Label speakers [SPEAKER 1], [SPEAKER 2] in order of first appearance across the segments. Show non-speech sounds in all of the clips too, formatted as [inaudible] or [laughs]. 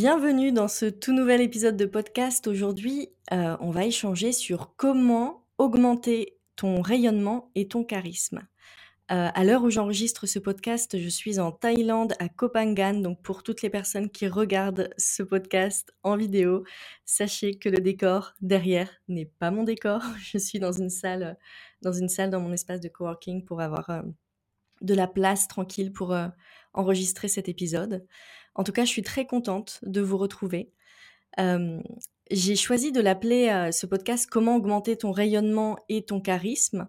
[SPEAKER 1] Bienvenue dans ce tout nouvel épisode de podcast. Aujourd'hui, euh, on va échanger sur comment augmenter ton rayonnement et ton charisme. Euh, à l'heure où j'enregistre ce podcast, je suis en Thaïlande, à Koh Phangan. Donc pour toutes les personnes qui regardent ce podcast en vidéo, sachez que le décor derrière n'est pas mon décor. [laughs] Je suis dans une salle, dans une salle dans mon espace de coworking pour avoir euh, de la place tranquille pour enregistrer cet épisode. En tout cas, je suis très contente de vous retrouver. j'ai choisi de l'appeler ce podcast Comment augmenter ton rayonnement et ton charisme.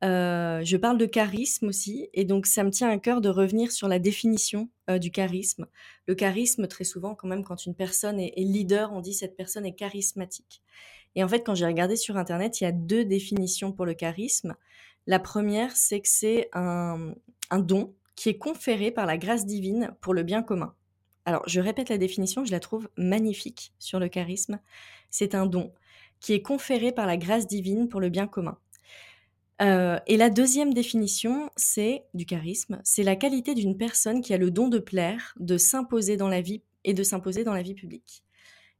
[SPEAKER 1] je parle de charisme aussi, et donc ça me tient à cœur de revenir sur la définition du charisme. Le charisme, très souvent, quand même, quand une personne est, leader, on dit cette personne est charismatique. Et en fait, quand j'ai regardé sur Internet, il y a deux définitions pour le charisme. La première, c'est que c'est un don qui est conféré par la grâce divine pour le bien commun. Alors, je répète la définition, je la trouve magnifique sur le charisme. C'est un don qui est conféré par la grâce divine pour le bien commun. Euh, et la deuxième définition, c'est du charisme, c'est la qualité d'une personne qui a le don de plaire, de s'imposer dans la vie et de s'imposer dans la vie publique.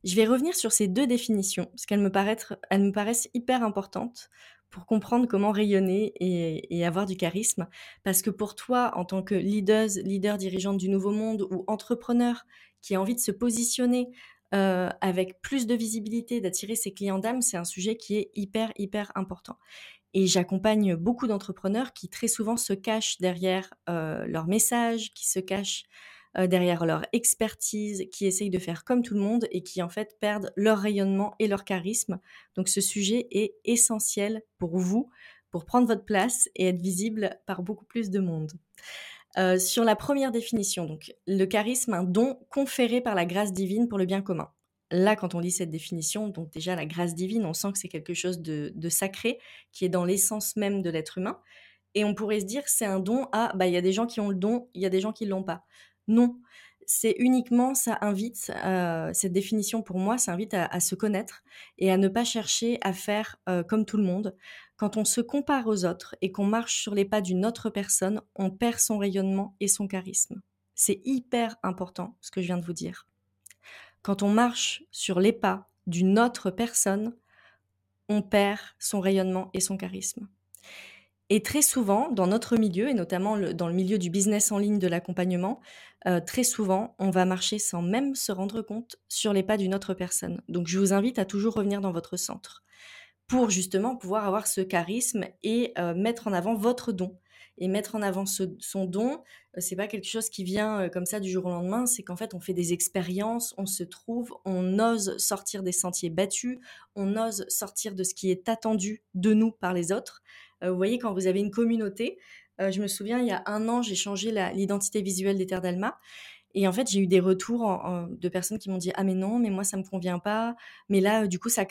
[SPEAKER 1] Je vais revenir sur ces deux définitions parce qu'elles me, paraissent hyper importantes pour comprendre comment rayonner et, avoir du charisme. Parce que pour toi, en tant que leader, leader dirigeante du nouveau monde ou entrepreneur qui a envie de se positionner euh, avec plus de visibilité, d'attirer ses clients d'âme, c'est un sujet qui est hyper, hyper important. Et j'accompagne beaucoup d'entrepreneurs qui très souvent se cachent derrière euh, leur message, qui se cachent euh, derrière leur expertise, qui essayent de faire comme tout le monde et qui en fait perdent leur rayonnement et leur charisme. Donc ce sujet est essentiel pour vous, pour prendre votre place et être visible par beaucoup plus de monde. Euh, sur la première définition, donc le charisme, un don conféré par la grâce divine pour le bien commun. Là, quand on lit cette définition, donc déjà la grâce divine, on sent que c'est quelque chose de, sacré, qui est dans l'essence même de l'être humain. Et on pourrait se dire, c'est un don à, bah, il y a des gens qui ont le don, il y a des gens qui l'ont pas. Non, c'est uniquement, ça invite, euh, cette définition pour moi, ça invite à, se connaître et à ne pas chercher à faire euh, comme tout le monde. Quand on se compare aux autres et qu'on marche sur les pas d'une autre personne, on perd son rayonnement et son charisme. C'est hyper important ce que je viens de vous dire. Quand on marche sur les pas d'une autre personne, on perd son rayonnement et son charisme. Et très souvent, dans notre milieu, et notamment dans le milieu du business en ligne de l'accompagnement, euh, très souvent, on va marcher sans même se rendre compte sur les pas d'une autre personne. Donc, je vous invite à toujours revenir dans votre centre pour justement pouvoir avoir ce charisme et euh, mettre en avant votre don. Et mettre en avant son don, euh, c'est pas quelque chose qui vient comme ça du jour au lendemain. C'est qu'en fait, on fait des expériences, on se trouve, on ose sortir des sentiers battus, on ose sortir de ce qui est attendu de nous par les autres. Euh, vous voyez, quand vous avez une communauté, euh, je me souviens, il y a un an, j'ai changé l'identité visuelle des Terres d'Alma. Et en fait, j'ai eu des retours de personnes qui m'ont dit ah mais non, mais moi ça me convient pas. Mais là, du coup, ça,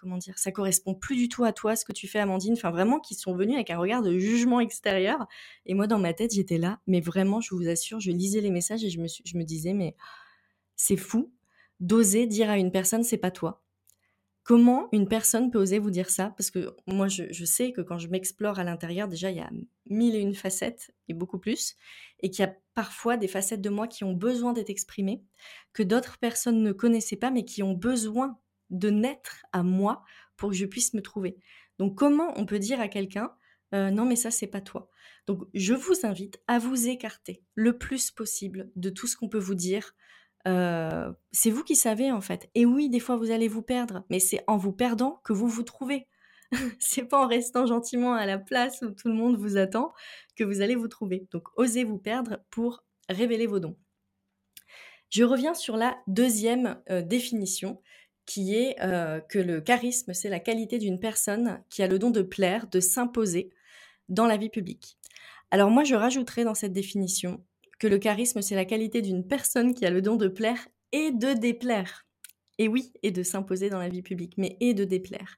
[SPEAKER 1] comment dire, ça correspond plus du tout à toi ce que tu fais, Amandine. Enfin, vraiment, qui sont venus avec un regard de jugement extérieur. Et moi, dans ma tête, j'étais là. Mais vraiment, je vous assure, je lisais les messages et je me, je me disais mais c'est fou d'oser dire à une personne c'est pas toi. Comment une personne peut oser vous dire ça? Parce que moi, je, sais que quand je m'explore à l'intérieur, déjà, il y a mille et une facettes, et beaucoup plus, et qu'il y a parfois des facettes de moi qui ont besoin d'être exprimées, que d'autres personnes ne connaissaient pas, mais qui ont besoin de naître à moi pour que je puisse me trouver. Donc, comment on peut dire à quelqu'un, euh, non, mais ça, c'est pas toi. Donc, je vous invite à vous écarter le plus possible de tout ce qu'on peut vous dire c'est vous qui savez en fait. Et oui, des fois vous allez vous perdre, mais c'est en vous perdant que vous vous trouvez. [laughs] c'est pas en restant gentiment à la place où tout le monde vous attend que vous allez vous trouver. Donc osez vous perdre pour révéler vos dons. Je reviens sur la deuxième définition qui est que le charisme, c'est la qualité d'une personne qui a le don de plaire, de s'imposer dans la vie publique. Alors moi, je rajouterai dans cette définition que le charisme, c'est la qualité d'une personne qui a le don de plaire et de déplaire. Et oui, et de s'imposer dans la vie publique, mais et de déplaire.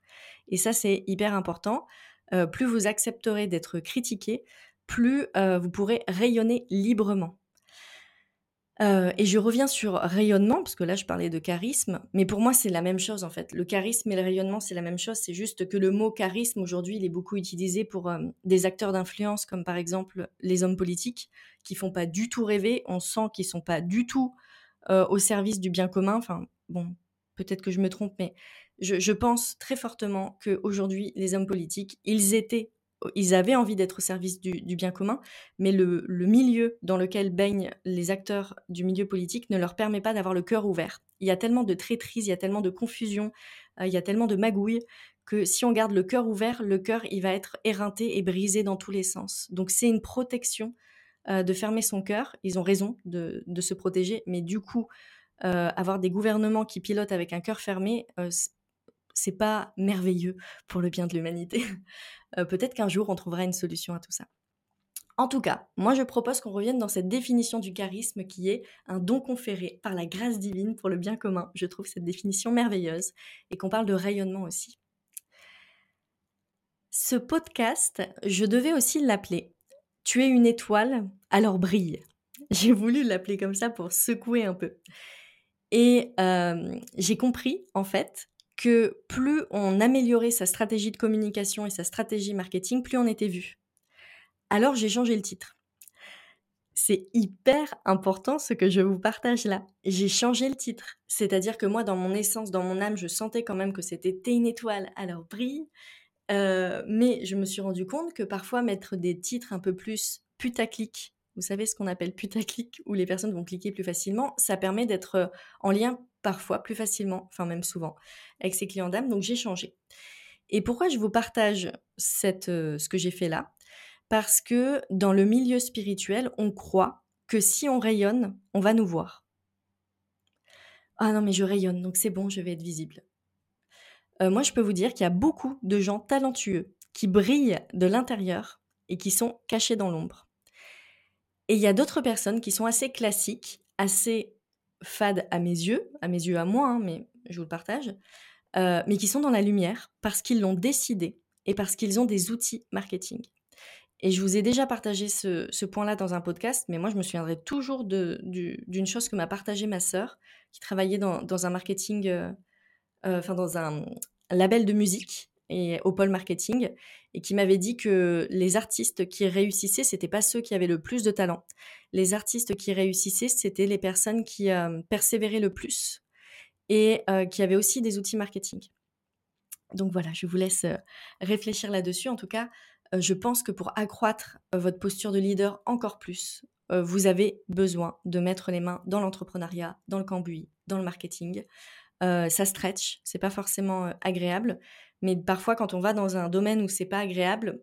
[SPEAKER 1] Et ça, c'est hyper important. Euh, plus vous accepterez d'être critiqué, plus euh, vous pourrez rayonner librement. Euh, et je reviens sur rayonnement, parce que là je parlais de charisme, mais pour moi c'est la même chose en fait. Le charisme et le rayonnement c'est la même chose, c'est juste que le mot charisme aujourd'hui il est beaucoup utilisé pour euh, des acteurs d'influence comme par exemple les hommes politiques qui font pas du tout rêver, on sent qu'ils sont pas du tout au service du bien commun. Enfin, bon, peut-être que je me trompe, mais je, pense très fortement qu'aujourd'hui, les hommes politiques, ils étaient, ils avaient envie d'être au service du, bien commun, mais le, milieu dans lequel baignent les acteurs du milieu politique ne leur permet pas d'avoir le cœur ouvert. Il y a tellement de traîtrise, il y a tellement de confusion, euh, il y a tellement de magouilles que si on garde le cœur ouvert, le cœur, il va être éreinté et brisé dans tous les sens. Donc c'est une protection euh, de fermer son cœur. Ils ont raison de, se protéger, mais du coup, euh, avoir des gouvernements qui pilotent avec un cœur fermé, c'est pas merveilleux pour le bien de l'humanité. [laughs] Euh, peut-être qu'un jour on trouvera une solution à tout ça. En tout cas, moi je propose qu'on revienne dans cette définition du charisme qui est un don conféré par la grâce divine pour le bien commun. Je trouve cette définition merveilleuse et qu'on parle de rayonnement aussi. Ce podcast, je devais aussi l'appeler Tu es une étoile, alors brille. J'ai voulu l'appeler comme ça pour secouer un peu. Et euh, j'ai compris en fait que plus on améliorait sa stratégie de communication et sa stratégie marketing, plus on était vu. Alors j'ai changé le titre. C'est hyper important ce que je vous partage là. J'ai changé le titre. C'est-à-dire que moi, dans mon essence, dans mon âme, je sentais quand même que c'était une étoile, alors brille. Euh, mais je me suis rendu compte que parfois mettre des titres un peu plus putaclic, vous savez ce qu'on appelle putaclic, où les personnes vont cliquer plus facilement, ça permet d'être en lien parfois plus facilement, enfin même souvent, avec ses clients d'âme. Donc j'ai changé. Et pourquoi je vous partage euh, ce que j'ai fait là? Parce que dans le milieu spirituel, on croit que si on rayonne, on va nous voir. Ah non, mais je rayonne, donc c'est bon, je vais être visible. Euh, moi, je peux vous dire qu'il y a beaucoup de gens talentueux qui brillent de l'intérieur et qui sont cachés dans l'ombre. Et il y a d'autres personnes qui sont assez classiques, assez fades à mes yeux, à mes yeux à moi, hein, mais je vous le partage, euh, mais qui sont dans la lumière parce qu'ils l'ont décidé et parce qu'ils ont des outils marketing. Et je vous ai déjà partagé ce, point-là dans un podcast, mais moi je me souviendrai toujours d'une chose que m'a partagée ma sœur, qui travaillait dans, un marketing, euh, euh, dans un label de musique et au pôle marketing, et qui m'avait dit que les artistes qui réussissaient, c'était pas ceux qui avaient le plus de talent. Les artistes qui réussissaient, c'était les personnes qui euh, persévéraient le plus et euh, qui avaient aussi des outils marketing. Donc voilà, je vous laisse euh, réfléchir là-dessus. En tout cas, je pense que pour accroître votre posture de leader encore plus, vous avez besoin de mettre les mains dans l'entrepreneuriat, dans le cambouis, dans le marketing. Ça stretch, c'est pas forcément agréable, mais parfois, quand on va dans un domaine où c'est pas agréable,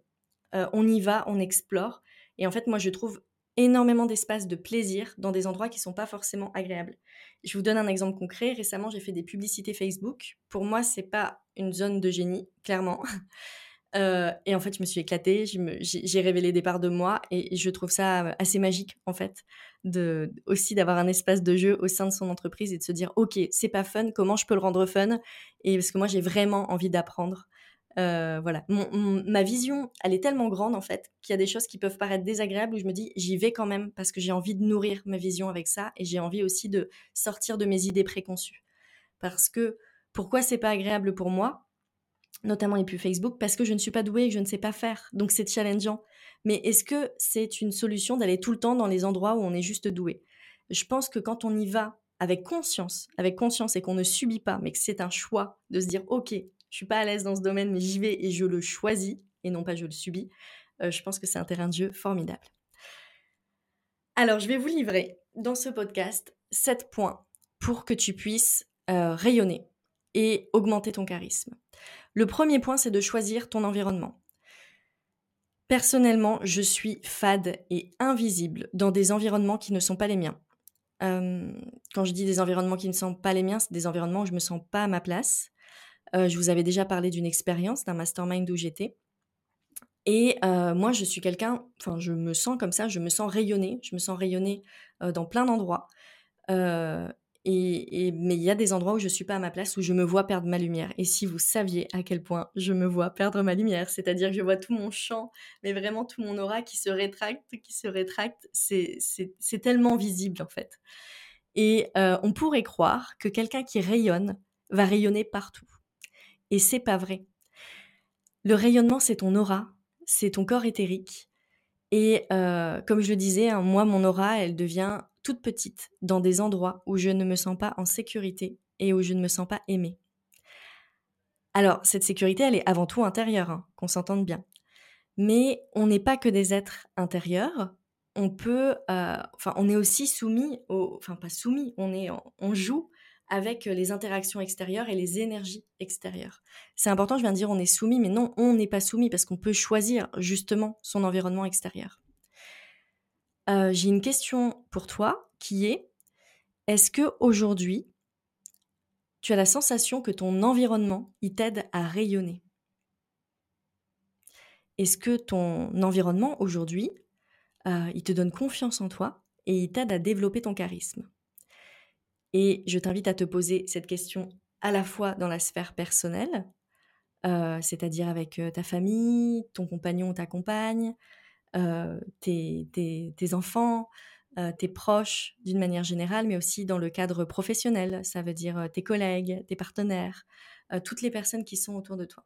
[SPEAKER 1] euh, on y va, on explore. Et en fait, moi, je trouve énormément d'espace de plaisir dans des endroits qui sont pas forcément agréables. Je vous donne un exemple concret. Récemment, j'ai fait des publicités Facebook. Pour moi, c'est pas une zone de génie, clairement. [laughs] Euh, et en fait, je me suis éclatée, j'ai révélé des parts de moi et je trouve ça assez magique, en fait, de, aussi d'avoir un espace de jeu au sein de son entreprise et de se dire, OK, c'est pas fun, comment je peux le rendre fun? Et parce que moi, j'ai vraiment envie d'apprendre. Euh, voilà, ma vision, elle est tellement grande, en fait, qu'il y a des choses qui peuvent paraître désagréables où je me dis, j'y vais quand même parce que j'ai envie de nourrir ma vision avec ça et j'ai envie aussi de sortir de mes idées préconçues. Parce que pourquoi c'est pas agréable pour moi? Notamment les pubs Facebook, parce que je ne suis pas douée et que je ne sais pas faire. Donc c'est challengeant. Mais est-ce que c'est une solution d'aller tout le temps dans les endroits où on est juste doué? Je pense que quand on y va avec conscience, avec conscience et qu'on ne subit pas, mais que c'est un choix de se dire ok, je suis pas à l'aise dans ce domaine, mais j'y vais et je le choisis et non pas je le subis. Euh, je pense que c'est un terrain de jeu formidable. Alors je vais vous livrer dans ce podcast 7 points pour que tu puisses euh, rayonner et augmenter ton charisme. Le premier point, c'est de choisir ton environnement. Personnellement, je suis fade et invisible dans des environnements qui ne sont pas les miens. Euh, quand je dis des environnements qui ne sont pas les miens, c'est des environnements où je ne me sens pas à ma place. Euh, je vous avais déjà parlé d'une expérience, d'un mastermind où j'étais. Et euh, moi, je suis quelqu'un, enfin, je me sens comme ça, je me sens rayonner, je me sens rayonner dans plein d'endroits. Et, mais il y a des endroits où je suis pas à ma place, où je me vois perdre ma lumière. Et si vous saviez à quel point je me vois perdre ma lumière, c'est-à-dire que je vois tout mon champ, mais vraiment tout mon aura qui se rétracte, qui se rétracte, c'est tellement visible en fait. Et euh, on pourrait croire que quelqu'un qui rayonne va rayonner partout. Et c'est pas vrai. Le rayonnement, c'est ton aura, c'est ton corps éthérique. Et euh, comme je le disais, hein, moi, mon aura, elle devient toute petite, dans des endroits où je ne me sens pas en sécurité et où je ne me sens pas aimée. Alors, cette sécurité, elle est avant tout intérieure, hein, qu'on s'entende bien. Mais on n'est pas que des êtres intérieurs. On peut, euh, on est aussi soumis, enfin pas soumis, on est, on joue avec les interactions extérieures et les énergies extérieures. C'est important, je viens de dire on est soumis, mais non, on n'est pas soumis parce qu'on peut choisir justement son environnement extérieur. Euh, j'ai une question pour toi qui est est-ce que aujourd'hui tu as la sensation que ton environnement il t'aide à rayonner? Est-ce que ton environnement aujourd'hui euh, il te donne confiance en toi et il t'aide à développer ton charisme? Et je t'invite à te poser cette question à la fois dans la sphère personnelle, euh, c'est-à-dire avec ta famille, ton compagnon ou ta compagne, euh, tes, enfants, tes proches d'une manière générale, mais aussi dans le cadre professionnel, ça veut dire tes collègues, tes partenaires, toutes les personnes qui sont autour de toi.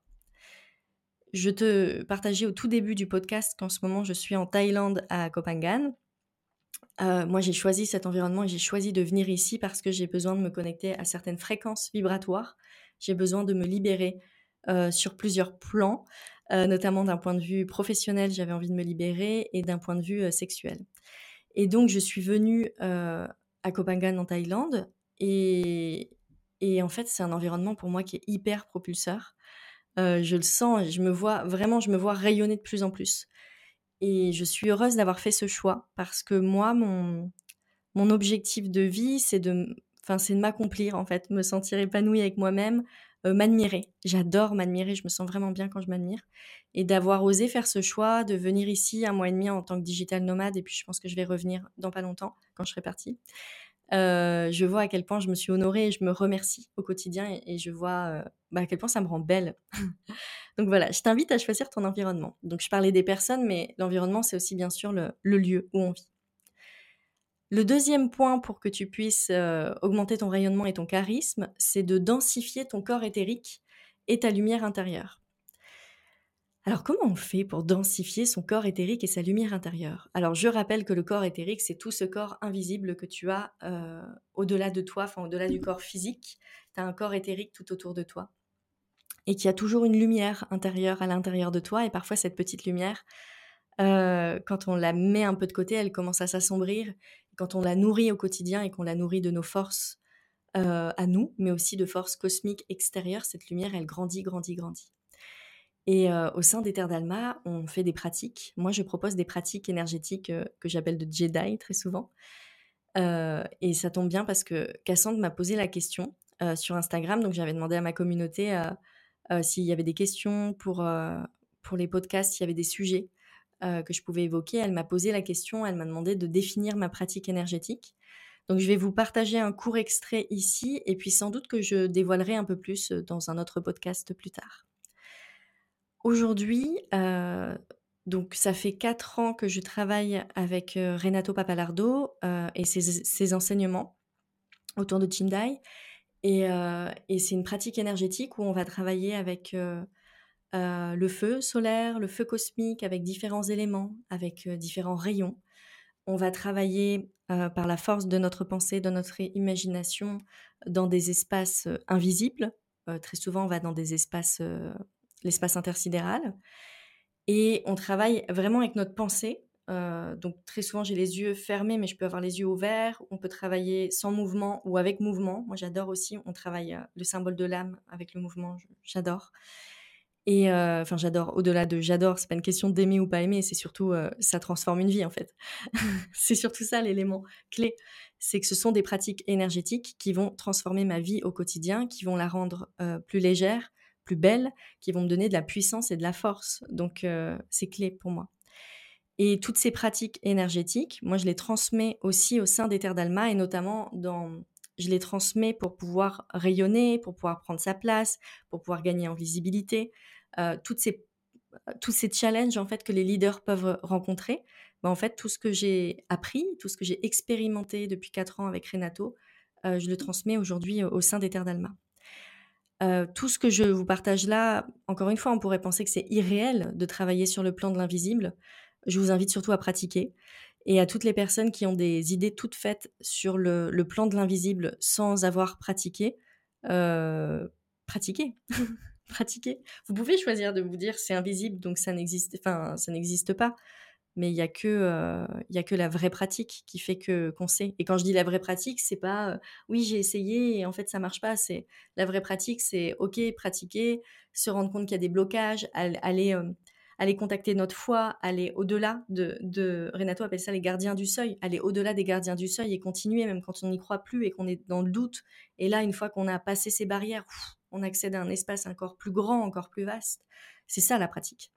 [SPEAKER 1] Je te partageais au tout début du podcast qu'en ce moment je suis en Thaïlande à euh, moi, j'ai choisi cet environnement et j'ai choisi de venir ici parce que j'ai besoin de me connecter à certaines fréquences vibratoires. J'ai besoin de me libérer euh, sur plusieurs plans, euh, notamment d'un point de vue professionnel, j'avais envie de me libérer, et d'un point de vue sexuel. Et donc, je suis venue à Phangan en Thaïlande, et, et en fait, c'est un environnement pour moi qui est hyper propulseur. je le sens, je me vois vraiment, je me vois rayonner de plus en plus. Et je suis heureuse d'avoir fait ce choix parce que moi, mon, mon objectif de vie, c'est de, c'est de m'accomplir en fait, me sentir épanouie avec moi-même, euh, m'admirer. J'adore m'admirer, je me sens vraiment bien quand je m'admire. Et d'avoir osé faire ce choix, de venir ici un mois et demi en tant que digital nomade, et puis je pense que je vais revenir dans pas longtemps quand je serai partie. Euh, je vois à quel point je me suis honorée et je me remercie au quotidien et, je vois euh, bah, à quel point ça me rend belle. [laughs] Donc voilà, je t'invite à choisir ton environnement. Donc je parlais des personnes, mais l'environnement, c'est aussi bien sûr le, lieu où on vit. Le deuxième point pour que tu puisses euh, augmenter ton rayonnement et ton charisme, c'est de densifier ton corps éthérique et ta lumière intérieure. Alors comment on fait pour densifier son corps éthérique et sa lumière intérieure? Alors je rappelle que le corps éthérique, c'est tout ce corps invisible que tu as euh, au-delà de toi, enfin au-delà du corps physique. Tu as un corps éthérique tout autour de toi et qui a toujours une lumière intérieure à l'intérieur de toi. Et parfois cette petite lumière, euh, quand on la met un peu de côté, elle commence à s'assombrir. Quand on la nourrit au quotidien et qu'on la nourrit de nos forces euh, à nous, mais aussi de forces cosmiques extérieures, cette lumière, elle grandit, grandit, grandit. Et au sein des Terres d'Alma, on fait des pratiques. Moi, je propose des pratiques énergétiques que j'appelle de Jedi très souvent. et ça tombe bien parce que Cassandre m'a posé la question sur Instagram. Donc, j'avais demandé à ma communauté s'il y avait des questions pour, pour les podcasts, s'il y avait des sujets que je pouvais évoquer. Elle m'a posé la question, elle m'a demandé de définir ma pratique énergétique. Donc, je vais vous partager un court extrait ici et puis sans doute que je dévoilerai un peu plus dans un autre podcast plus tard. Aujourd'hui, euh, donc ça fait quatre ans que je travaille avec euh, Renato Papalardo euh, et ses, enseignements autour de Chindai. Et, et c'est une pratique énergétique où on va travailler avec le feu solaire, le feu cosmique, avec différents éléments, avec différents rayons. On va travailler par la force de notre pensée, de notre imagination, dans des espaces invisibles. très souvent, on va dans des espaces l'espace intersidéral. Et on travaille vraiment avec notre pensée. Euh, donc très souvent j'ai les yeux fermés, mais je peux avoir les yeux ouverts. On peut travailler sans mouvement ou avec mouvement. Moi j'adore aussi. On travaille euh, le symbole de l'âme avec le mouvement. J'adore. Et euh, enfin j'adore. Au-delà de j'adore, c'est pas une question d'aimer ou pas aimer. C'est surtout ça transforme une vie en fait. [laughs] c'est surtout ça l'élément clé. C'est que ce sont des pratiques énergétiques qui vont transformer ma vie au quotidien, qui vont la rendre plus légère, plus belles, qui vont me donner de la puissance et de la force. Donc, euh, c'est clé pour moi. Et toutes ces pratiques énergétiques, moi, je les transmets aussi au sein des terres d'Alma et notamment dans. Je les transmets pour pouvoir rayonner, pour pouvoir prendre sa place, pour pouvoir gagner en visibilité. Euh, toutes ces, tous ces challenges en fait que les leaders peuvent rencontrer, ben, en fait, tout ce que j'ai appris, tout ce que j'ai expérimenté depuis quatre ans avec Renato, euh, je le transmets aujourd'hui au sein des terres d'Alma. Euh, tout ce que je vous partage là, encore une fois, on pourrait penser que c'est irréel de travailler sur le plan de l'invisible. Je vous invite surtout à pratiquer. Et à toutes les personnes qui ont des idées toutes faites sur le, plan de l'invisible sans avoir pratiqué, euh, pratiquez. [laughs] pratiquez. Vous pouvez choisir de vous dire c'est invisible donc ça n'existe, enfin ça n'existe pas mais il y a que euh, y a que la vraie pratique qui fait que qu'on sait. Et quand je dis la vraie pratique, c'est pas euh, oui j'ai essayé et en fait ça marche pas. C'est la vraie pratique, c'est ok pratiquer, se rendre compte qu'il y a des blocages, aller euh, aller contacter notre foi, aller au-delà de, de Renato appelle ça les gardiens du seuil, aller au-delà des gardiens du seuil et continuer même quand on n'y croit plus et qu'on est dans le doute. Et là une fois qu'on a passé ces barrières, on accède à un espace encore plus grand, encore plus vaste. C'est ça la pratique.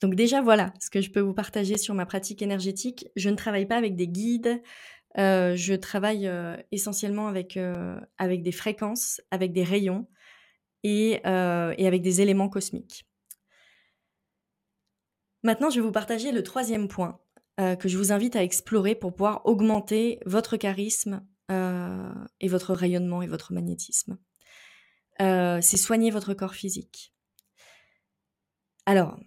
[SPEAKER 1] Donc déjà, voilà ce que je peux vous partager sur ma pratique énergétique. Je ne travaille pas avec des guides, euh, je travaille euh, essentiellement avec, euh, avec des fréquences, avec des rayons et, et, avec des éléments cosmiques. Maintenant, je vais vous partager le troisième point que je vous invite à explorer pour pouvoir augmenter votre charisme et votre rayonnement et votre magnétisme. C'est soigner votre corps physique. Alors,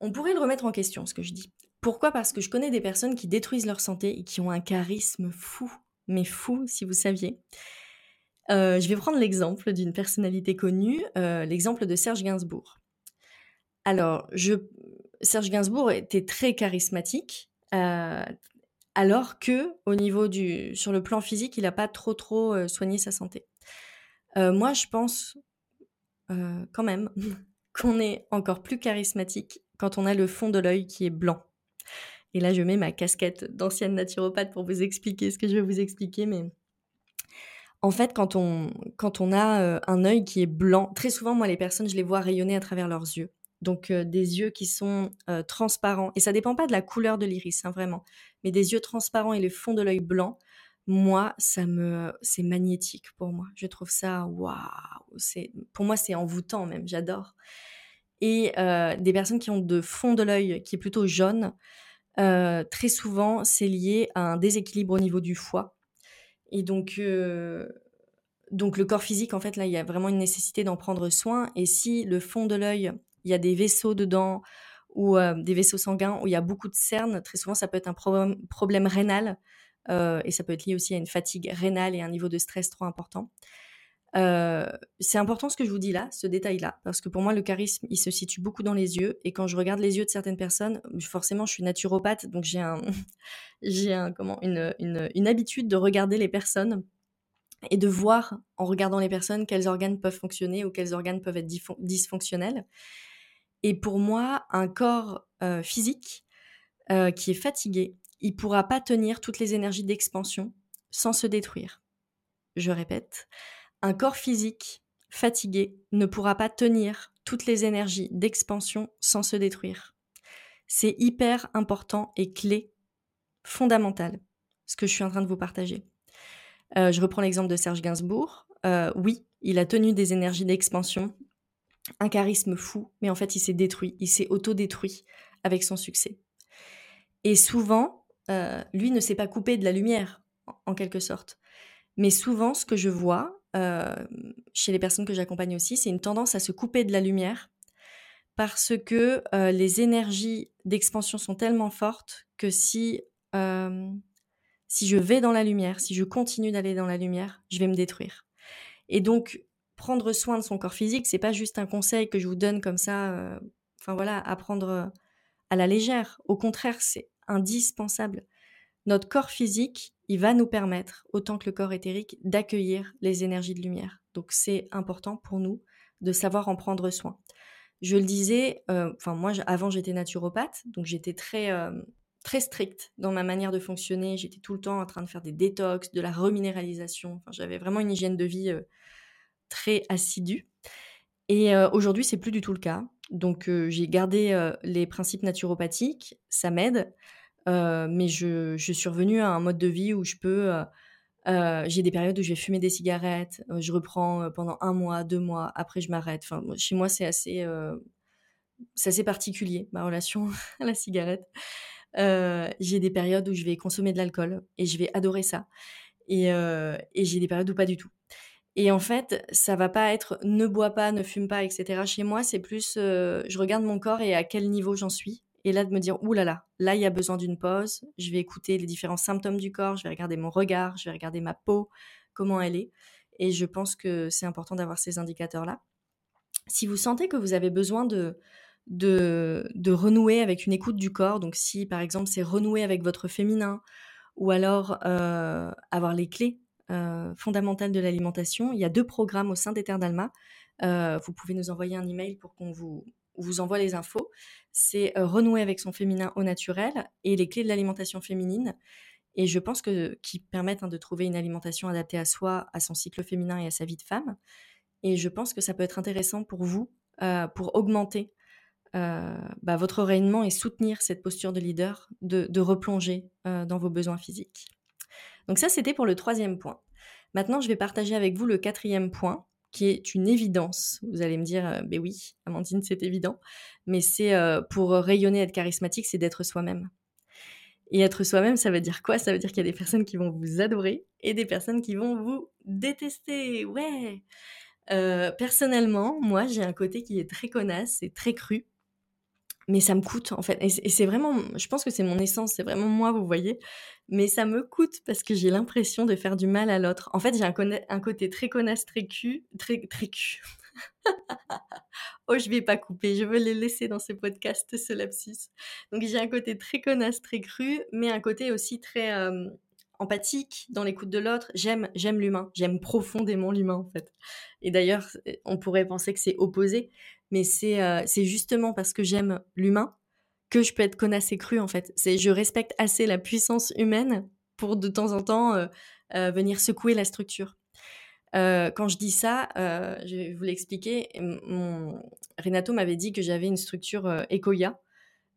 [SPEAKER 1] on pourrait le remettre en question, ce que je dis. Pourquoi? Parce que je connais des personnes qui détruisent leur santé et qui ont un charisme fou, mais fou si vous saviez. Euh, je vais prendre l'exemple d'une personnalité connue, euh, l'exemple de Serge Gainsbourg. Alors. Serge Gainsbourg était très charismatique, euh, alors que au niveau du, sur le plan physique, il n'a pas trop trop soigné sa santé. Moi, je pense quand même [laughs] qu'on est encore plus charismatique quand on a le fond de l'œil qui est blanc. Et là, je mets ma casquette d'ancienne naturopathe pour vous expliquer ce que je vais vous expliquer, mais en fait, quand on, quand on a euh, un œil qui est blanc, très souvent, moi, les personnes, je les vois rayonner à travers leurs yeux. Donc, euh, des yeux qui sont euh, transparents. Et ça dépend pas de la couleur de l'iris, hein, vraiment. Mais des yeux transparents et le fond de l'œil blanc, moi, ça me, c'est magnétique pour moi. Je trouve ça, waouh. C'est, pour moi, c'est envoûtant même. J'adore et euh, des personnes qui ont de fond de l'œil qui est plutôt jaune, euh, très souvent c'est lié à un déséquilibre au niveau du foie. Et donc, euh, donc le corps physique, en fait, là, il y a vraiment une nécessité d'en prendre soin. Et si le fond de l'œil, il y a des vaisseaux dedans ou des vaisseaux sanguins où il y a beaucoup de cernes, très souvent ça peut être un problème rénal. Et ça peut être lié aussi à une fatigue rénale et un niveau de stress trop important. Euh, c'est important ce que je vous dis là, ce détail-là, parce que pour moi, le charisme, il se situe beaucoup dans les yeux. Et quand je regarde les yeux de certaines personnes, forcément, je suis naturopathe, donc j'ai un, [laughs] un, une, une, habitude de regarder les personnes et de voir, en regardant les personnes, quels organes peuvent fonctionner ou quels organes peuvent être dysfonctionnels. Et pour moi, un corps euh, physique euh, qui est fatigué, il pourra pas tenir toutes les énergies d'expansion sans se détruire. Je répète, un corps physique fatigué ne pourra pas tenir toutes les énergies d'expansion sans se détruire. C'est hyper important et clé, fondamental, ce que je suis en train de vous partager. Euh, je reprends l'exemple de Serge Gainsbourg. Euh, oui, il a tenu des énergies d'expansion, un charisme fou, mais en fait il s'est détruit, il s'est auto-détruit avec son succès. Et souvent, euh, lui ne s'est pas coupé de la lumière, en quelque sorte. Mais souvent, ce que je vois, euh, chez les personnes que j'accompagne aussi, c'est une tendance à se couper de la lumière parce que euh, les énergies d'expansion sont tellement fortes que si, si je vais dans la lumière, si je continue d'aller dans la lumière, je vais me détruire. Et donc, prendre soin de son corps physique, c'est pas juste un conseil que je vous donne comme ça, enfin voilà, à prendre à la légère. Au contraire, c'est indispensable. Notre corps physique, il va nous permettre, autant que le corps éthérique, d'accueillir les énergies de lumière. Donc c'est important pour nous de savoir en prendre soin. Je le disais, euh, enfin moi avant j'étais naturopathe, donc j'étais très euh, très stricte dans ma manière de fonctionner. J'étais tout le temps en train de faire des détox, de la reminéralisation. J'avais vraiment une hygiène de vie euh, très assidue. Et aujourd'hui c'est plus du tout le cas. Donc j'ai gardé les principes naturopathiques, ça m'aide. Euh, mais je, suis revenue à un mode de vie où je peux. Euh, euh, j'ai des périodes où je vais fumer des cigarettes, je reprends pendant un mois, deux mois, après je m'arrête. Chez moi, c'est assez, assez particulier, ma relation [laughs] à la cigarette. j'ai des périodes où je vais consommer de l'alcool et je vais adorer ça. Et, et j'ai des périodes où pas du tout. Et en fait, ça va pas être ne bois pas, ne fume pas, etc. Chez moi, c'est plus je regarde mon corps et à quel niveau j'en suis et là de me dire ouh là il y a besoin d'une pause. Je vais écouter les différents symptômes du corps, je vais regarder mon regard, je vais regarder ma peau, comment elle est. Et je pense que c'est important d'avoir ces indicateurs-là. Si vous sentez que vous avez besoin de, de, de, renouer avec une écoute du corps, donc si par exemple c'est renouer avec votre féminin, ou alors euh, avoir les clés euh, fondamentales de l'alimentation, il y a deux programmes au sein d'Alma. Euh, vous pouvez nous envoyer un email pour qu'on vous, vous envoie les infos. C'est renouer avec son féminin au naturel et les clés de l'alimentation féminine. Et je pense que qui permettent hein, de trouver une alimentation adaptée à soi, à son cycle féminin et à sa vie de femme. Et je pense que ça peut être intéressant pour vous, pour augmenter euh, bah, votre rayonnement et soutenir cette posture de leader, de, replonger euh, dans vos besoins physiques. Donc ça, c'était pour le troisième point. Maintenant, je vais partager avec vous le quatrième point, qui est une évidence. Vous allez me dire, euh, ben oui, Amandine, c'est évident, mais c'est pour rayonner, être charismatique, c'est d'être soi-même. Et être soi-même, ça veut dire quoi? Ça veut dire qu'il y a des personnes qui vont vous adorer et des personnes qui vont vous détester. Ouais. personnellement, moi, j'ai un côté qui est très connasse et très cru mais ça me coûte en fait. Et c'est vraiment, je pense que c'est mon essence, c'est vraiment moi, vous voyez. Mais ça me coûte parce que j'ai l'impression de faire du mal à l'autre. En fait, j'ai un, un, côté très connasse, très cul, très, très cul. [laughs] oh, je vais pas couper, je veux les laisser dans ces podcasts, ce lapsus. Donc j'ai un côté très connasse, très cru, mais un côté aussi très empathique dans l'écoute de l'autre. J'aime, j'aime l'humain, j'aime profondément l'humain en fait. Et d'ailleurs, on pourrait penser que c'est opposé, mais euh, c'est justement parce que j'aime l'humain que je peux être connasse et crue en fait. C'est je respecte assez la puissance humaine pour de temps en temps euh, euh, venir secouer la structure. quand je dis ça, je vais vous l'expliquer. Renato m'avait dit que j'avais une structure Ekoya.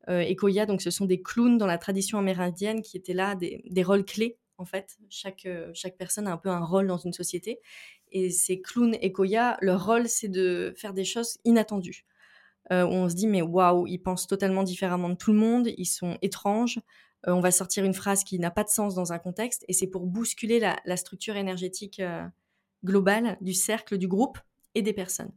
[SPEAKER 1] Ekoya, donc ce sont des clowns dans la tradition amérindienne qui étaient là, des, des rôles clés en fait. Chaque, chaque personne a un peu un rôle dans une société. Et ces clowns et Koya, leur rôle, c'est de faire des choses inattendues. Euh, où on se dit, mais waouh, ils pensent totalement différemment de tout le monde, ils sont étranges. Euh, on va sortir une phrase qui n'a pas de sens dans un contexte, et c'est pour bousculer la, structure énergétique euh, globale du cercle, du groupe et des personnes.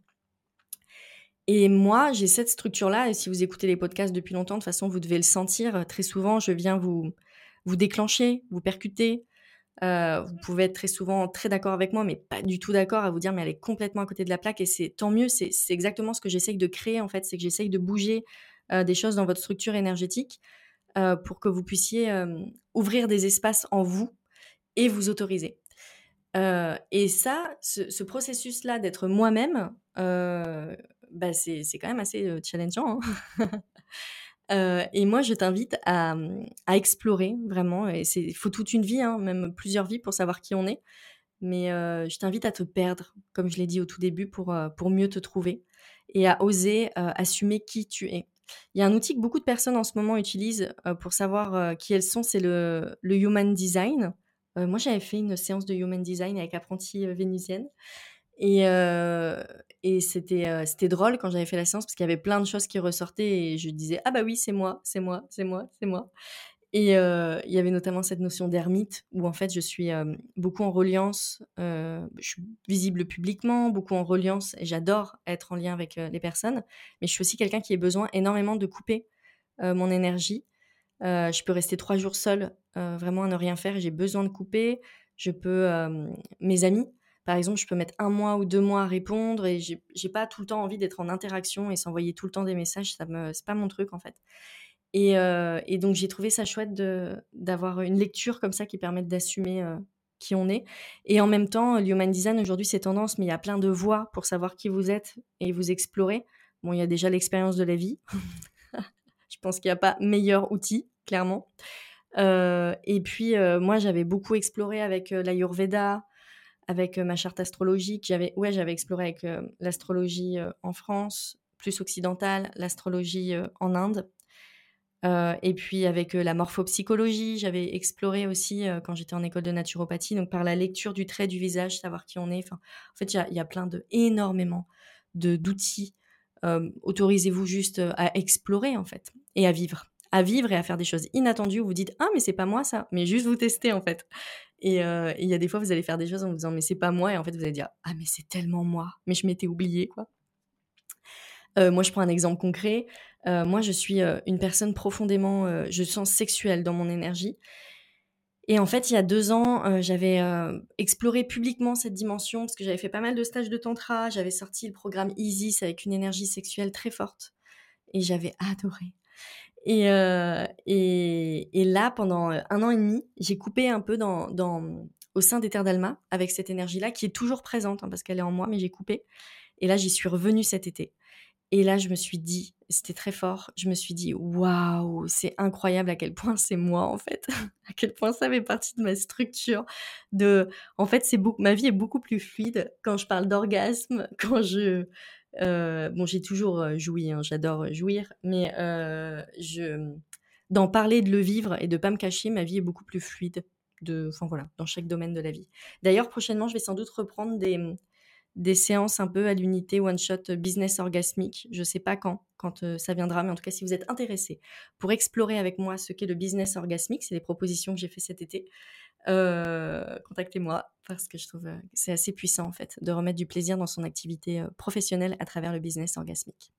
[SPEAKER 1] Et moi, j'ai cette structure-là, et si vous écoutez les podcasts depuis longtemps, de toute façon, vous devez le sentir. Très souvent, je viens vous, vous déclencher, vous percuter, euh, vous pouvez être très souvent très d'accord avec moi, mais pas du tout d'accord à vous dire, mais elle est complètement à côté de la plaque. Et c'est tant mieux, c'est exactement ce que j'essaye de créer en fait, c'est que j'essaye de bouger euh, des choses dans votre structure énergétique euh, pour que vous puissiez ouvrir des espaces en vous et vous autoriser. et ça, ce, processus-là d'être moi-même, bah c'est quand même assez challengeant. Hein [laughs] Euh, et moi, je t'invite à, explorer vraiment. Il faut toute une vie, hein, même plusieurs vies pour savoir qui on est. Mais euh, je t'invite à te perdre, comme je l'ai dit au tout début, pour, euh, pour mieux te trouver et à oser assumer qui tu es. Il y a un outil que beaucoup de personnes en ce moment utilisent pour savoir qui elles sont, c'est le, Human Design. moi, j'avais fait une séance de Human Design avec Apprenti Vénusienne. Et, et c'était, euh, c'était drôle quand j'avais fait la séance parce qu'il y avait plein de choses qui ressortaient et je disais ah bah oui c'est moi, c'est moi, c'est moi, c'est moi. Et euh, il y avait notamment cette notion d'ermite où en fait je suis beaucoup en reliance, je suis visible publiquement, beaucoup en reliance et j'adore être en lien avec les personnes, mais je suis aussi quelqu'un qui a besoin énormément de couper mon énergie. je peux rester trois jours seule, vraiment à ne rien faire j'ai besoin de couper. Je peux, mes amis, par exemple, je peux mettre un mois ou deux mois à répondre et j'ai pas tout le temps envie d'être en interaction et s'envoyer tout le temps des messages. Ça me, c'est pas mon truc en fait. Et, euh, donc j'ai trouvé ça chouette d'avoir une lecture comme ça qui permette d'assumer euh, qui on est. Et en même temps, l'human design aujourd'hui c'est tendance, mais il y a plein de voies pour savoir qui vous êtes et vous explorer. Bon, il y a déjà l'expérience de la vie. [laughs] je pense qu'il n'y a pas meilleur outil, clairement. Euh, et puis moi j'avais beaucoup exploré avec l'Ayurveda, avec ma charte astrologique. J'avais, ouais, j'avais exploré avec l'astrologie en France, plus occidentale, l'astrologie en Inde. et puis avec la morphopsychologie, j'avais exploré aussi quand j'étais en école de naturopathie, donc par la lecture du trait du visage, savoir qui on est. En fait, il y, y a, plein de, énormément de, d'outils. autorisez-vous juste à explorer en fait et à vivre à vivre et à faire des choses inattendues où vous dites ah mais c'est pas moi ça mais juste vous tester en fait euh, et il y a des fois, vous allez faire des choses en vous disant, mais c'est pas moi. Et en fait, vous allez dire, ah, mais c'est tellement moi. Mais je m'étais oublié, quoi. Euh, moi, je prends un exemple concret. moi, je suis une personne profondément, je sens sexuelle dans mon énergie. Et en fait, il y a deux ans, j'avais exploré publiquement cette dimension parce que j'avais fait pas mal de stages de tantra. J'avais sorti le programme Isis avec une énergie sexuelle très forte et j'avais adoré. Et, et, là, pendant un an et demi, j'ai coupé un peu dans, au sein des Terres d'Alma avec cette énergie-là qui est toujours présente hein, parce qu'elle est en moi, mais j'ai coupé. Et là, j'y suis revenue cet été. Et là, je me suis dit, c'était très fort, je me suis dit, waouh, c'est incroyable à quel point [laughs] c'est moi, en fait, [laughs] à quel point ça fait partie de ma structure. De, en fait, c'est ma vie est beaucoup plus fluide quand je parle d'orgasme, [laughs] quand je, euh, bon, j'ai toujours euh, joui, hein, j'adore jouir, mais euh, je, d'en parler, de le vivre et de pas me cacher, ma vie est beaucoup plus fluide. De, enfin voilà, dans chaque domaine de la vie. D'ailleurs, prochainement, je vais sans doute reprendre des, des séances un peu à l'unité one shot business orgasmique. Je sais pas quand, quand euh, ça viendra, mais en tout cas, si vous êtes intéressé pour explorer avec moi ce qu'est le business orgasmique, c'est les propositions que j'ai fait cet été. Euh, contactez-moi parce que je trouve euh, que c'est assez puissant en fait de remettre du plaisir dans son activité professionnelle à travers le business orgasmique.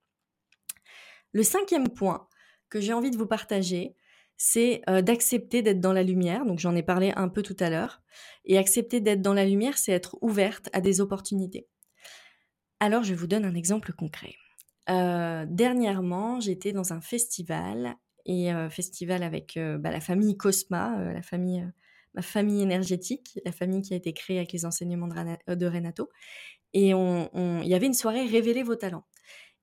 [SPEAKER 1] Le cinquième point que j'ai envie de vous partager, c'est d'accepter d'être dans la lumière. Donc j'en ai parlé un peu tout à l'heure. Et accepter d'être dans la lumière, c'est être ouverte à des opportunités. Alors je vous donne un exemple concret. dernièrement, j'étais dans un festival et festival avec bah, la famille Cosma, la famille, ma famille énergétique, la famille qui a été créée avec les enseignements de, Renato. Et il y avait une soirée Révéler vos talents.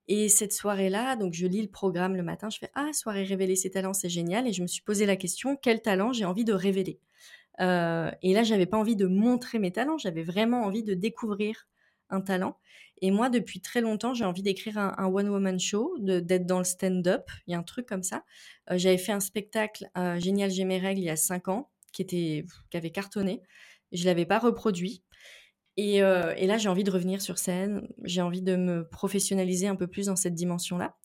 [SPEAKER 1] Et cette soirée-là, donc je lis le programme le matin, je fais Ah, soirée révéler ses talents, c'est génial. Et je me suis posé la question quel talent j'ai envie de révéler? Euh, Et là, j'avais pas envie de montrer mes talents, j'avais vraiment envie de découvrir un talent. Et moi, depuis très longtemps, j'ai envie d'écrire un, one-woman show, d'être dans le stand-up. Il y a un truc comme ça. Euh, j'avais fait un spectacle euh, Génial, j'ai mes règles il y a cinq ans, qui, était, qui avait cartonné. Je l'avais pas reproduit. Euh, et, là, j'ai envie de revenir sur scène, j'ai envie de me professionnaliser un peu plus dans cette dimension-là.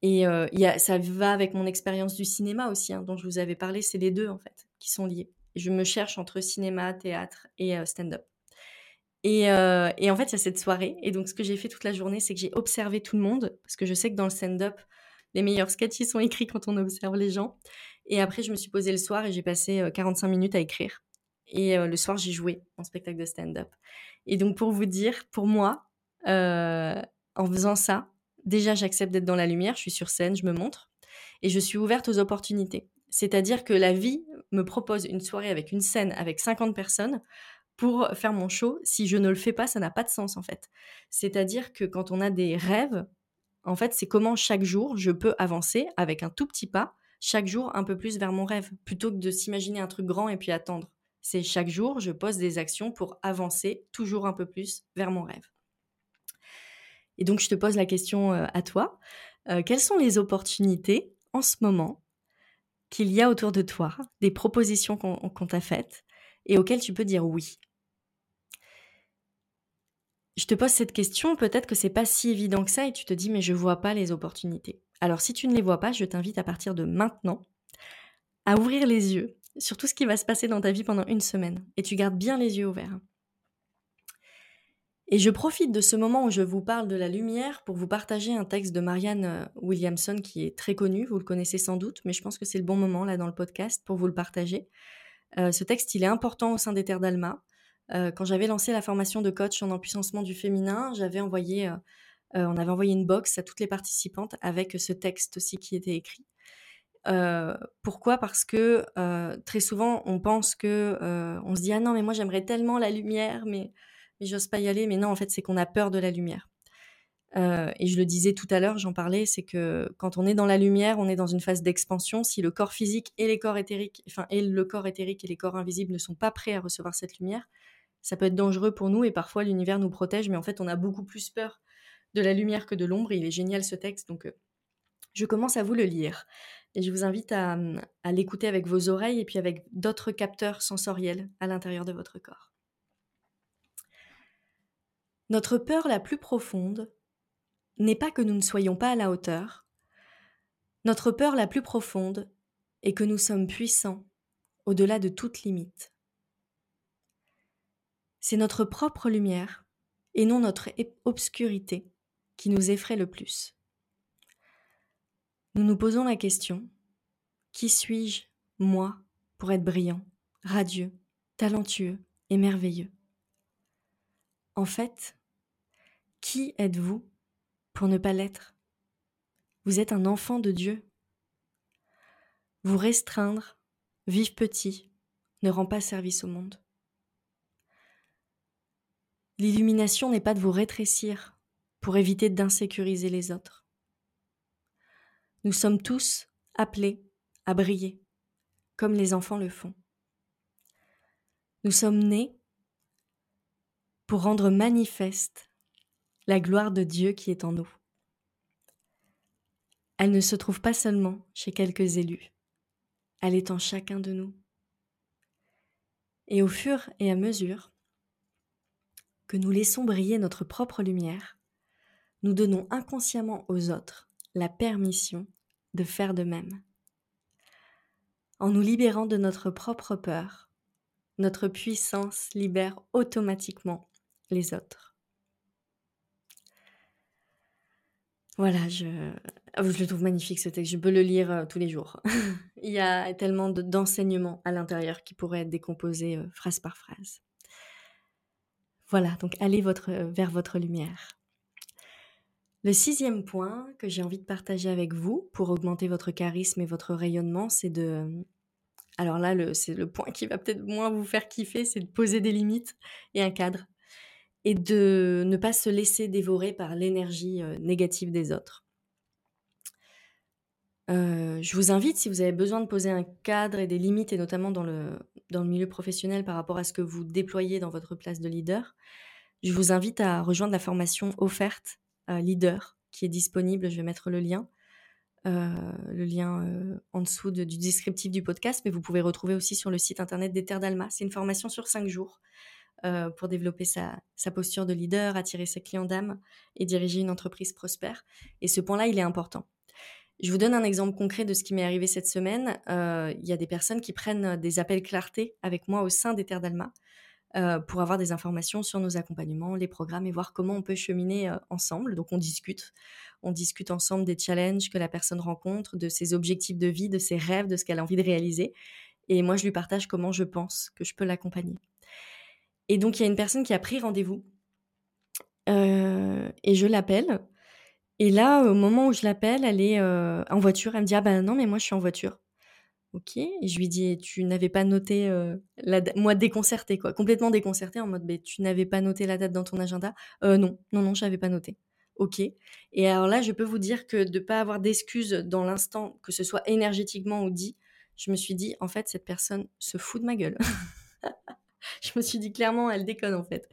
[SPEAKER 1] Et euh, y a, ça va avec mon expérience du cinéma aussi, hein, dont je vous avais parlé, c'est les deux en fait qui sont liés. Je me cherche entre cinéma, théâtre et euh, stand-up. Et, et, en fait, il y a cette soirée. Et donc, ce que j'ai fait toute la journée, c'est que j'ai observé tout le monde, parce que je sais que dans le stand-up, les meilleurs sketchs, sont écrits quand on observe les gens. Et après, je me suis posée le soir et j'ai passé 45 minutes à écrire. Et le soir, j'ai joué en spectacle de stand-up. Et donc, pour vous dire, pour moi, en faisant ça, déjà, j'accepte d'être dans la lumière, je suis sur scène, je me montre, et je suis ouverte aux opportunités. C'est-à-dire que la vie me propose une soirée avec une scène avec 50 personnes pour faire mon show. Si je ne le fais pas, ça n'a pas de sens en fait. C'est-à-dire que quand on a des rêves, en fait, c'est comment chaque jour je peux avancer avec un tout petit pas, chaque jour un peu plus vers mon rêve, plutôt que de s'imaginer un truc grand et puis attendre. C'est chaque jour, je pose des actions pour avancer toujours un peu plus vers mon rêve. Et donc, je te pose la question euh, à toi. Euh, quelles sont les opportunités en ce moment qu'il y a autour de toi, des propositions qu'on t'a faites et auxquelles tu peux dire oui? Je te pose cette question, peut-être que c'est pas si évident que ça et tu te dis mais je vois pas les opportunités. Alors si tu ne les vois pas, je t'invite à partir de maintenant à ouvrir les yeux sur tout ce qui va se passer dans ta vie pendant une semaine. Et tu gardes bien les yeux ouverts. Et je profite de ce moment où je vous parle de la lumière pour vous partager un texte de Marianne euh, Williamson qui est très connu, vous le connaissez sans doute, mais je pense que c'est le bon moment là dans le podcast pour vous le partager. Euh, ce texte, il est important au sein des Terres d'Alma. Euh, quand j'avais lancé la formation de coach en empuissancement du féminin, j'avais envoyé, on avait envoyé une box à toutes les participantes avec ce texte aussi qui était écrit. Euh, pourquoi? Parce que euh, très souvent, on pense que euh, on se dit ah non mais moi j'aimerais tellement la lumière, mais mais j'ose pas y aller. Mais non, en fait, c'est qu'on a peur de la lumière. et je le disais tout à l'heure, j'en parlais, c'est que quand on est dans la lumière, on est dans une phase d'expansion. Si le corps physique et les corps éthériques, enfin et le corps éthérique et les corps invisibles ne sont pas prêts à recevoir cette lumière, ça peut être dangereux pour nous et parfois l'univers nous protège, mais en fait on a beaucoup plus peur de la lumière que de l'ombre. il est génial ce texte, donc je commence à vous le lire. Et je vous invite à, à l'écouter avec vos oreilles et puis avec d'autres capteurs sensoriels à l'intérieur de votre corps. Notre peur la plus profonde n'est pas que nous ne soyons pas à la hauteur. Notre peur la plus profonde est que nous sommes puissants au-delà de toute limite. C'est notre propre lumière et non notre obscurité qui nous effraie le plus. nous nous posons la question, qui suis-je, moi, pour être brillant, radieux, talentueux et merveilleux? En fait, qui êtes-vous pour ne pas l'être? Vous êtes un enfant de Dieu. Vous restreindre, vivre petit, ne rend pas service au monde. L'illumination n'est pas de vous rétrécir pour éviter d'insécuriser les autres. Nous sommes tous appelés à briller, comme les enfants le font. Nous sommes nés pour rendre manifeste la gloire de Dieu qui est en nous. Elle ne se trouve pas seulement chez quelques élus, elle est en chacun de nous. Et au fur et à mesure que nous laissons briller notre propre lumière, nous donnons inconsciemment aux autres la permission de faire de même. En nous libérant de notre propre peur, notre puissance libère automatiquement les autres. Voilà, je, ah, je le trouve magnifique ce texte, je peux le lire euh, tous les jours. [laughs] Il y a tellement d'enseignements à l'intérieur qui pourraient être décomposés euh, phrase par phrase. Voilà, donc allez votre, vers votre lumière. Le sixième point que j'ai envie de partager avec vous pour augmenter votre charisme et votre rayonnement, c'est de... Alors là, c'est le point qui va peut-être moins vous faire kiffer, c'est de poser des limites et un cadre. Et de ne pas se laisser dévorer par l'énergie euh, négative des autres. Euh, je vous invite, si vous avez besoin de poser un cadre et des limites, et notamment dans le, dans le milieu professionnel par rapport à ce que vous déployez dans votre place de leader, je vous invite à rejoindre la formation offerte leader qui est disponible. Je vais mettre le lien. Euh, le lien euh, en dessous du descriptif du podcast, mais vous pouvez retrouver aussi sur le site internet d'Ether d'Alma. C'est une formation sur cinq jours euh, pour développer sa, posture de leader, attirer ses clients d'âme et diriger une entreprise prospère. Et ce point-là, il est important. Je vous donne un exemple concret de ce qui m'est arrivé cette semaine. Il y a des personnes qui prennent des appels clarté avec moi au sein d'Ether d'Alma euh, pour avoir des informations sur nos accompagnements, les programmes et voir comment on peut cheminer euh, ensemble. Donc on discute, on discute ensemble des challenges que la personne rencontre, de ses objectifs de vie, de ses rêves, de ce qu'elle a envie de réaliser. Et moi, je lui partage comment je pense que je peux l'accompagner. Et donc il y a une personne qui a pris rendez-vous euh, et je l'appelle. Et là, au moment où je l'appelle, elle est en voiture. Elle me dit ah ben non mais moi je suis en voiture. OK et je lui dis: «Tu n'avais pas noté, la date?» moi déconcertée quoi, complètement déconcertée en mode: «Beh, tu n'avais pas noté la date dans ton agenda?» «Heu, non, non, non, j'avais pas noté». OK et alors là, je peux vous dire que de pas avoir d'excuses dans l'instant, que ce soit énergétiquement ou dit, je me suis dit: «En fait, cette personne se fout de ma gueule». [laughs] Je me suis dit clairement: «Elle déconne en fait»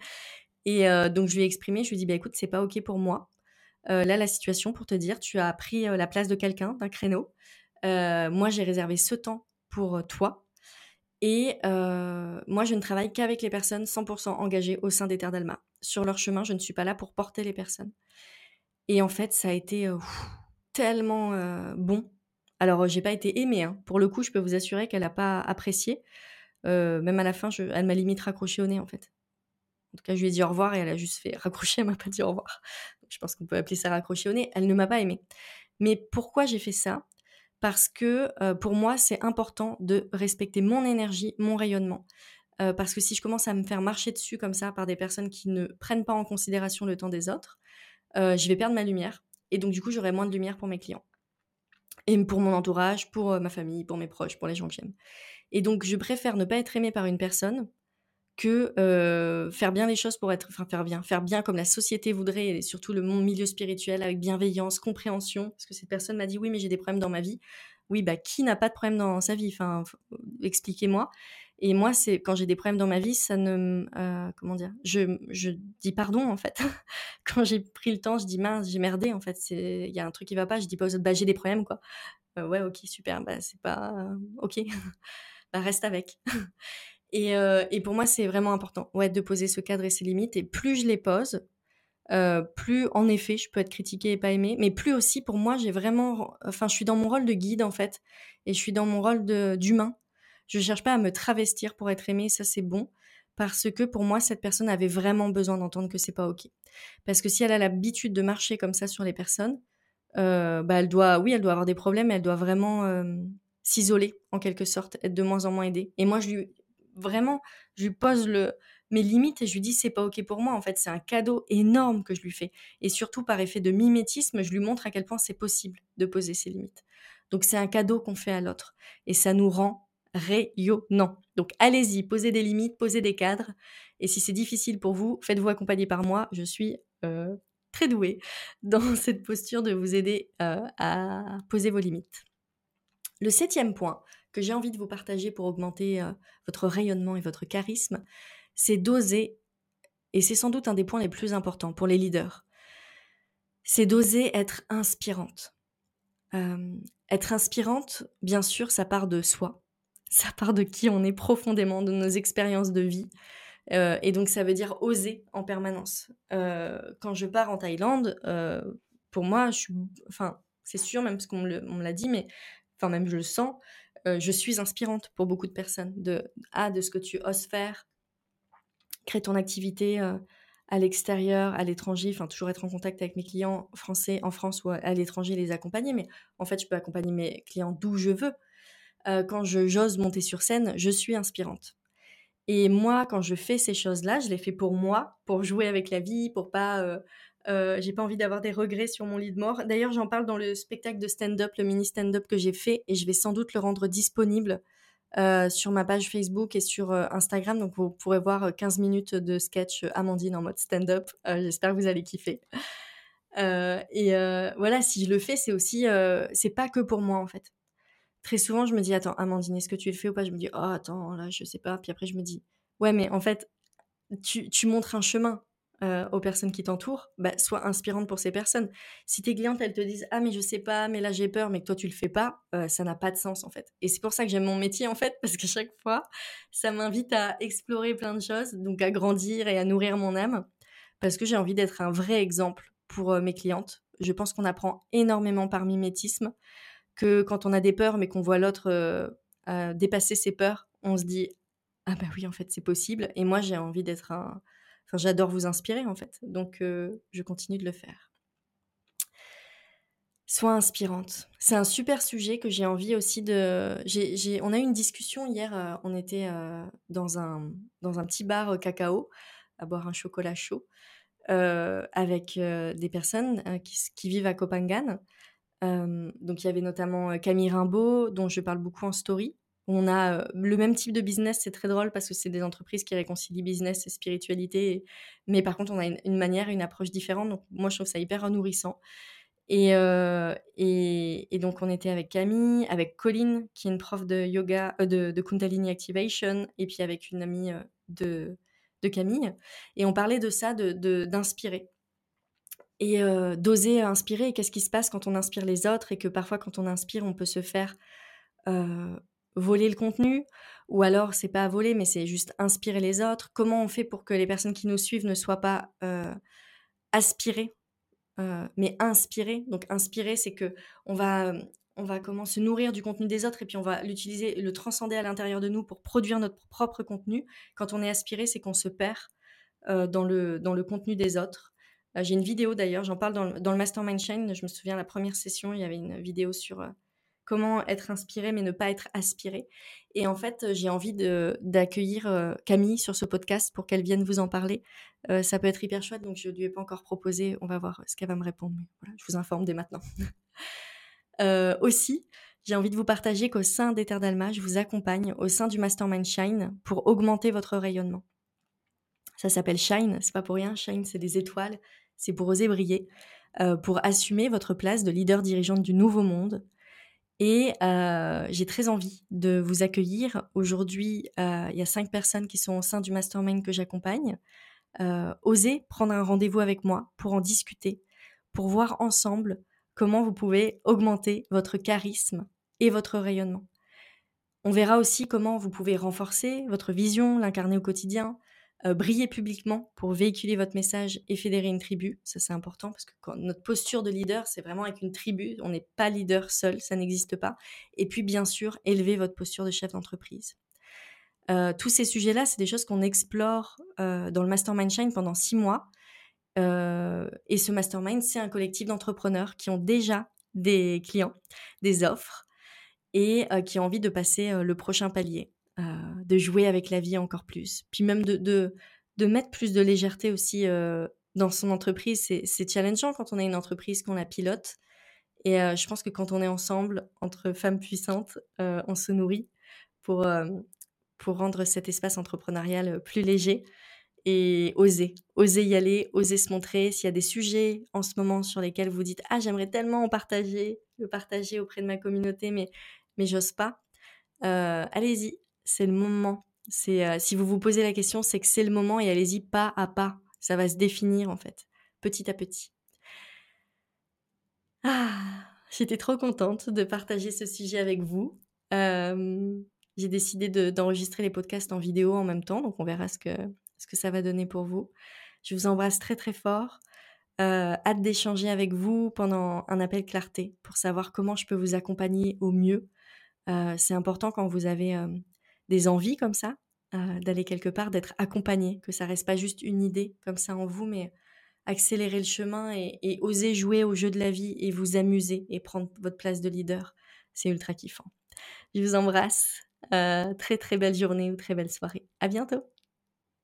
[SPEAKER 1] et donc je lui ai exprimé, je lui ai dit: «Bah écoute, c'est pas OK pour moi. Là, la situation pour te dire, tu as pris, la place de quelqu'un, d'un créneau. Euh, moi, j'ai réservé ce temps pour euh, toi. Et euh, moi, je ne travaille qu'avec les personnes 100% engagées au sein des Terres d'Alma. Sur leur chemin, je ne suis pas là pour porter les personnes. Et en fait, ça a été tellement bon. Alors, j'ai pas été aimée. Hein. Pour le coup, je peux vous assurer qu'elle n'a pas apprécié. même à la fin, elle m'a limite raccroché au nez, en fait. En tout cas, je lui ai dit au revoir et elle a juste fait raccrocher, elle m'a pas dit au revoir. je pense qu'on peut appeler ça raccrocher au nez. Elle ne m'a pas aimée. Mais pourquoi j'ai fait ça? Parce que pour moi, c'est important de respecter mon énergie, mon rayonnement. parce que si je commence à me faire marcher dessus comme ça par des personnes qui ne prennent pas en considération le temps des autres, je vais perdre ma lumière. Et donc, du coup, j'aurai moins de lumière pour mes clients. Et pour mon entourage, pour ma famille, pour mes proches, pour les gens que j'aime. Et donc, je préfère ne pas être aimée par une personne que faire bien les choses pour être, enfin faire bien, faire bien comme la société voudrait, et surtout le monde milieu spirituel avec bienveillance, compréhension, parce que cette personne m'a dit oui mais j'ai des problèmes dans ma vie. Oui bah qui n'a pas de problème dans sa vie? Enfin expliquez-moi. Et moi c'est quand j'ai des problèmes dans ma vie, ça ne, comment dire, je, je dis pardon en fait. [laughs] quand j'ai pris le temps, je dis mince j'ai merdé en fait, c'est il y a un truc qui va pas, je dis pas aux autres bah j'ai des problèmes quoi. ouais ok super, bah c'est pas ok, [laughs] bah reste avec. [laughs] Euh, et, pour moi, c'est vraiment important ouais, de poser ce cadre et ses limites. Et plus je les pose, euh, plus en effet, je peux être critiquée et pas aimée. Mais plus aussi, pour moi, j'ai vraiment. Enfin, je suis dans mon rôle de guide, en fait. Et je suis dans mon rôle d'humain. Je cherche pas à me travestir pour être aimée. Ça, c'est bon. Parce que pour moi, cette personne avait vraiment besoin d'entendre que c'est pas OK. Parce que si elle a l'habitude de marcher comme ça sur les personnes, bah, elle doit, oui, elle doit avoir des problèmes, elle doit vraiment s'isoler en quelque sorte, être de moins en moins aidée. Et moi, je lui, vraiment, je lui pose mes limites et je lui dis c'est pas ok pour moi. En fait, c'est un cadeau énorme que je lui fais. Et surtout par effet de mimétisme, je lui montre à quel point c'est possible de poser ses limites. Donc c'est un cadeau qu'on fait à l'autre et ça nous rend rayonnant. Donc allez-y, posez des limites, posez des cadres. Et si c'est difficile pour vous, faites-vous accompagner par moi. Je suis euh, très douée dans [laughs] cette posture de vous aider euh, à poser vos limites. Le septième point que j'ai envie de vous partager pour augmenter euh, votre rayonnement et votre charisme, c'est d'oser, et c'est sans doute un des points les plus importants pour les leaders, c'est d'oser être inspirante. être inspirante, bien sûr, ça part de soi, ça part de qui on est profondément, de nos expériences de vie. Euh, et donc ça veut dire oser en permanence. Euh, quand je pars en Thaïlande, euh, pour moi, enfin, c'est sûr, même parce qu'on me l'a dit, mais enfin même je le sens, je suis inspirante pour beaucoup de personnes. De ah, de ce que tu oses faire, créer ton activité à l'extérieur, à l'étranger, enfin toujours être en contact avec mes clients français en France ou à l'étranger, les accompagner. Mais en fait, je peux accompagner mes clients d'où je veux. Euh, quand je j'ose monter sur scène, je suis inspirante. Et moi, quand je fais ces choses-là, je les fais pour moi, pour jouer avec la vie, pour pas. Euh, euh, j'ai pas envie d'avoir des regrets sur mon lit de mort. D'ailleurs, j'en parle dans le spectacle de stand-up, le mini stand-up que j'ai fait, et je vais sans doute le rendre disponible sur ma page Facebook et sur Instagram. Donc, vous pourrez voir 15 minutes de sketch Amandine en mode stand-up. J'espère que vous allez kiffer. et voilà, si je le fais, c'est aussi, c'est pas que pour moi en fait très souvent, je me dis, attends, Amandine, est-ce que tu le fais ou pas? Je me dis, oh, attends, là, je sais pas. Puis après, je me dis, ouais, mais en fait, tu montres un chemin euh, aux personnes qui t'entourent, bah, sois inspirante pour ces personnes. Si tes clientes, elles te disent, ah, mais je sais pas, mais là, j'ai peur, mais que toi, tu le fais pas, euh, ça n'a pas de sens, en fait. Et c'est pour ça que j'aime mon métier, en fait, [laughs] parce que chaque fois, ça m'invite à explorer plein de choses, donc à grandir et à nourrir mon âme, parce que j'ai envie d'être un vrai exemple pour euh, mes clientes. Je pense qu'on apprend énormément par mimétisme que quand on a des peurs, mais qu'on voit l'autre dépasser ses peurs, on se dit ah bah oui en fait c'est possible. Et moi j'ai envie d'être un, j'adore vous inspirer en fait, donc je continue de le faire. Sois inspirante. C'est un super sujet que j'ai envie aussi de. On a eu une discussion hier. On était dans un dans un petit bar cacao à boire un chocolat chaud avec des personnes qui, qui, vivent à Copenhague donc il y avait notamment Camille Rimbaud, dont je parle beaucoup en story. On a le même type de business, c'est très drôle parce que c'est des entreprises qui réconcilient business et spiritualité. Mais par contre, on a une, manière, une approche différente. Donc moi, je trouve ça hyper nourrissant. Et, et, donc on était avec Camille, avec Colline, qui est une prof de yoga, de, de, Kundalini Activation, et puis avec une amie de, de Camille. Et on parlait de ça, d'inspirer. Et d'oser inspirer. Qu'est-ce qui se passe quand on inspire les autres et que parfois quand on inspire, on peut se faire voler le contenu ou alors c'est pas voler mais c'est juste inspirer les autres. Comment on fait pour que les personnes qui nous suivent ne soient pas aspirées mais inspirées? Donc inspirer, c'est que on va on va comment se nourrir du contenu des autres et puis on va l'utiliser, le transcender à l'intérieur de nous pour produire notre propre contenu. Quand on est aspiré, c'est qu'on se perd dans, le, dans le contenu des autres. Euh, j'ai une vidéo d'ailleurs, j'en parle dans le, Mastermind Shine. Je me souviens, la première session, il y avait une vidéo sur euh, comment être inspiré mais ne pas être aspiré. Et en fait, j'ai envie d'accueillir euh, Camille sur ce podcast pour qu'elle vienne vous en parler. ça peut être hyper chouette, donc je ne lui ai pas encore proposé. On va voir ce qu'elle va me répondre. voilà, je vous informe dès maintenant. [laughs] aussi, j'ai envie de vous partager qu'au sein d'Ether d'Alma, je vous accompagne au sein du Mastermind Shine pour augmenter votre rayonnement. Ça s'appelle Shine, c'est pas pour rien. Shine, c'est des étoiles c'est pour oser briller, euh, pour assumer votre place de leader dirigeante du nouveau monde. Et euh, j'ai très envie de vous accueillir. Aujourd'hui, euh, il y a cinq personnes qui sont au sein du mastermind que j'accompagne. osez prendre un rendez-vous avec moi pour en discuter, pour voir ensemble comment vous pouvez augmenter votre charisme et votre rayonnement. On verra aussi comment vous pouvez renforcer votre vision, l'incarner au quotidien, euh, briller publiquement pour véhiculer votre message et fédérer une tribu. Ça, c'est important parce que notre posture de leader, c'est vraiment avec une tribu. On n'est pas leader seul, ça n'existe pas. Et puis, bien sûr, élever votre posture de chef d'entreprise. Euh, tous ces sujets-là, c'est des choses qu'on explore euh, dans le Mastermind Shine pendant six mois. et ce mastermind, c'est un collectif d'entrepreneurs qui ont déjà des clients, des offres, et qui ont envie de passer le prochain palier, de jouer avec la vie encore plus. Puis même de, mettre plus de légèreté aussi dans son entreprise. C'est challengeant quand on a une entreprise, qu'on la pilote. Et je pense que quand on est ensemble, entre femmes puissantes, on se nourrit pour, pour rendre cet espace entrepreneurial plus léger et oser, oser y aller, oser se montrer. S'il y a des sujets en ce moment sur lesquels vous dites ah j'aimerais tellement en partager, le partager auprès de ma communauté, mais mais j'ose pas. allez-y, c'est le moment. C'est si vous vous posez la question, c'est que c'est le moment et allez-y pas à pas. Ça va se définir en fait, petit à petit. Ah, j'étais trop contente de partager ce sujet avec vous. j'ai décidé d'enregistrer les podcasts en vidéo en même temps, donc on verra ce que, ce que ça va donner pour vous. Je vous embrasse très très fort. hâte d'échanger avec vous pendant un appel clarté pour savoir comment je peux vous accompagner au mieux. c'est important quand vous avez des envies comme ça, d'aller quelque part, d'être accompagné, que ça reste pas juste une idée comme ça en vous, mais accélérer le chemin et, oser jouer au jeu de la vie et vous amuser et prendre votre place de leader. C'est ultra kiffant. Je vous embrasse. très très belle journée ou très belle soirée. À bientôt.